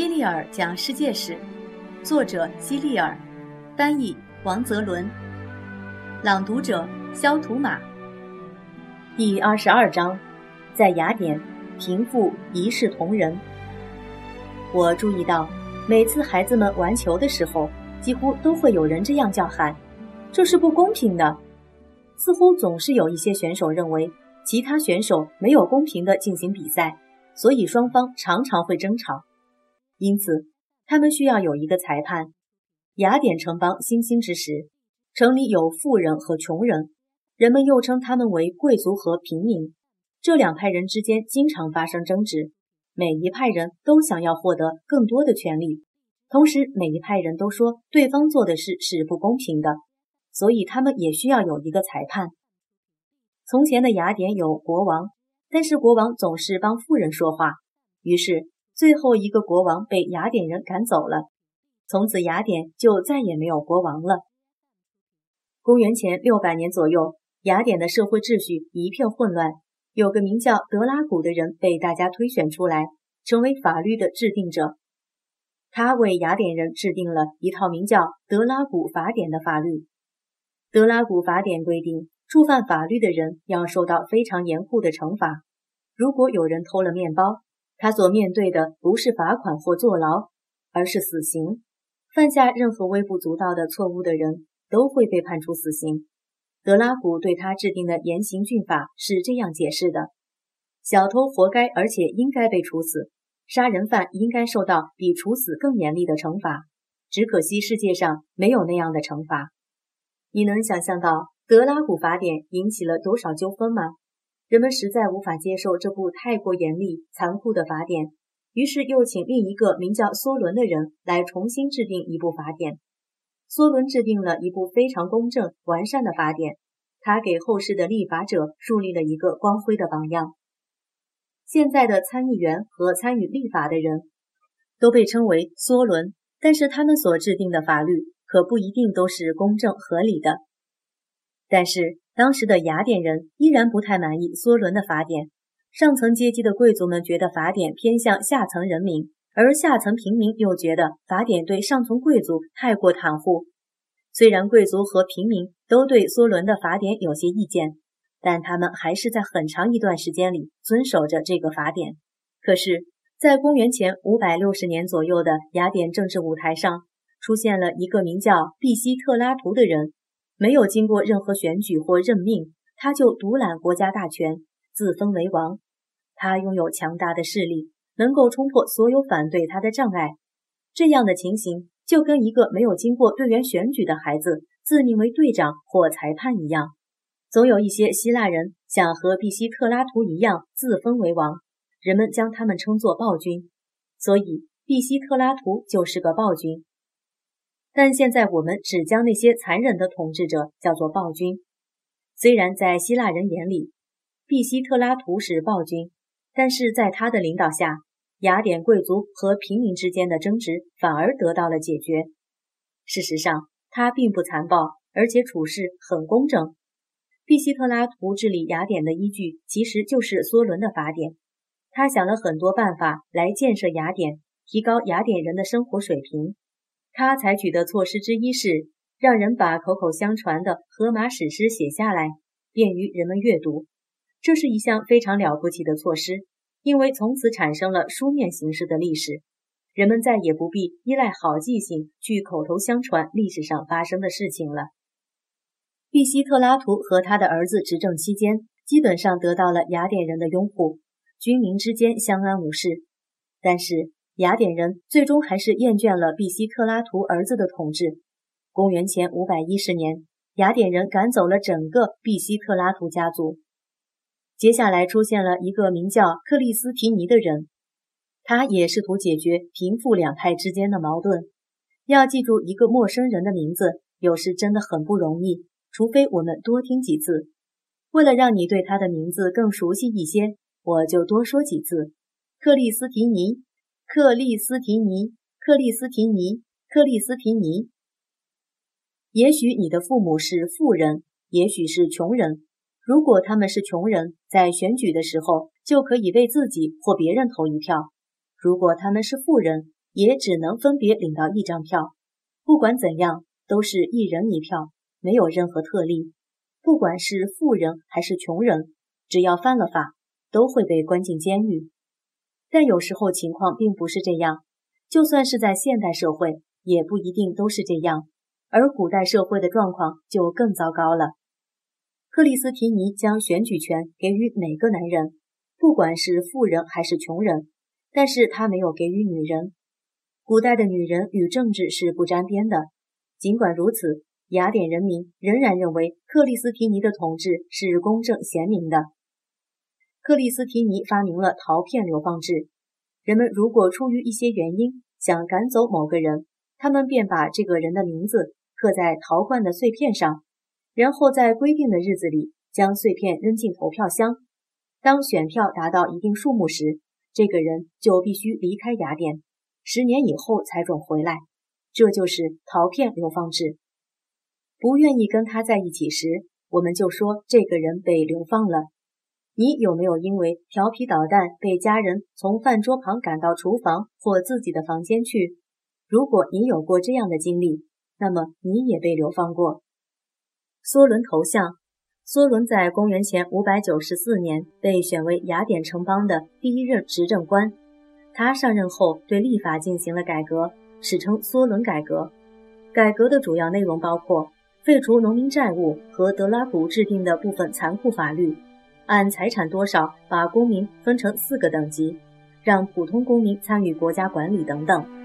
利尔讲世界史，作者希利尔，翻译王泽伦，朗读者肖图马。第二十二章，在雅典，贫富一视同仁。我注意到，每次孩子们玩球的时候，几乎都会有人这样叫喊：“这是不公平的。”似乎总是有一些选手认为其他选手没有公平地进行比赛，所以双方常常会争吵。因此，他们需要有一个裁判。雅典城邦兴兴之时，城里有富人和穷人，人们又称他们为贵族和平民。这两派人之间经常发生争执，每一派人都想要获得更多的权利，同时每一派人都说对方做的事是不公平的，所以他们也需要有一个裁判。从前的雅典有国王，但是国王总是帮富人说话，于是。最后一个国王被雅典人赶走了，从此雅典就再也没有国王了。公元前六百年左右，雅典的社会秩序一片混乱。有个名叫德拉古的人被大家推选出来，成为法律的制定者。他为雅典人制定了一套名叫《德拉古法典》的法律。《德拉古法典》规定，触犯法律的人要受到非常严酷的惩罚。如果有人偷了面包，他所面对的不是罚款或坐牢，而是死刑。犯下任何微不足道的错误的人都会被判处死刑。德拉古对他制定的严刑峻法是这样解释的：小偷活该，而且应该被处死；杀人犯应该受到比处死更严厉的惩罚。只可惜世界上没有那样的惩罚。你能想象到德拉古法典引起了多少纠纷吗？人们实在无法接受这部太过严厉、残酷的法典，于是又请另一个名叫梭伦的人来重新制定一部法典。梭伦制定了一部非常公正、完善的法典，他给后世的立法者树立了一个光辉的榜样。现在的参议员和参与立法的人都被称为梭伦，但是他们所制定的法律可不一定都是公正合理的。但是。当时的雅典人依然不太满意梭伦的法典，上层阶级的贵族们觉得法典偏向下层人民，而下层平民又觉得法典对上层贵族太过袒护。虽然贵族和平民都对梭伦的法典有些意见，但他们还是在很长一段时间里遵守着这个法典。可是，在公元前五百六十年左右的雅典政治舞台上，出现了一个名叫毕希特拉图的人。没有经过任何选举或任命，他就独揽国家大权，自封为王。他拥有强大的势力，能够冲破所有反对他的障碍。这样的情形就跟一个没有经过队员选举的孩子自命为队长或裁判一样。总有一些希腊人想和毕希特拉图一样自封为王，人们将他们称作暴君，所以毕希特拉图就是个暴君。但现在我们只将那些残忍的统治者叫做暴君。虽然在希腊人眼里，毕希特拉图是暴君，但是在他的领导下，雅典贵族和平民之间的争执反而得到了解决。事实上，他并不残暴，而且处事很公正。毕希特拉图治理雅典的依据其实就是梭伦的法典。他想了很多办法来建设雅典，提高雅典人的生活水平。他采取的措施之一是让人把口口相传的荷马史诗写下来，便于人们阅读。这是一项非常了不起的措施，因为从此产生了书面形式的历史，人们再也不必依赖好记性去口头相传历史上发生的事情了。毕希特拉图和他的儿子执政期间，基本上得到了雅典人的拥护，军民之间相安无事。但是，雅典人最终还是厌倦了毕希特拉图儿子的统治。公元前五百一十年，雅典人赶走了整个毕希特拉图家族。接下来出现了一个名叫克里斯提尼的人，他也试图解决贫富两派之间的矛盾。要记住一个陌生人的名字，有时真的很不容易，除非我们多听几次。为了让你对他的名字更熟悉一些，我就多说几次：克里斯提尼。克利斯提尼，克利斯提尼，克利斯提尼。也许你的父母是富人，也许是穷人。如果他们是穷人，在选举的时候就可以为自己或别人投一票；如果他们是富人，也只能分别领到一张票。不管怎样，都是一人一票，没有任何特例。不管是富人还是穷人，只要犯了法，都会被关进监狱。但有时候情况并不是这样，就算是在现代社会，也不一定都是这样。而古代社会的状况就更糟糕了。克里斯提尼将选举权给予每个男人，不管是富人还是穷人，但是他没有给予女人。古代的女人与政治是不沾边的。尽管如此，雅典人民仍然认为克里斯提尼的统治是公正贤明的。克里斯提尼发明了陶片流放制，人们如果出于一些原因想赶走某个人，他们便把这个人的名字刻在陶罐的碎片上。然后在规定的日子里将碎片扔进投票箱。当选票达到一定数目时，这个人就必须离开雅典，十年以后才准回来。这就是陶片流放制。不愿意跟他在一起时，我们就说这个人被流放了。你有没有因为调皮捣蛋被家人从饭桌旁赶到厨房或自己的房间去？如果你有过这样的经历，那么你也被流放过。梭伦头像，梭伦在公元前五百九十四年被选为雅典城邦的第一任执政官。他上任后对立法进行了改革，史称梭伦改革。改革的主要内容包括废除农民债务和德拉古制定的部分残酷法律，按财产多少把公民分成四个等级，让普通公民参与国家管理等等。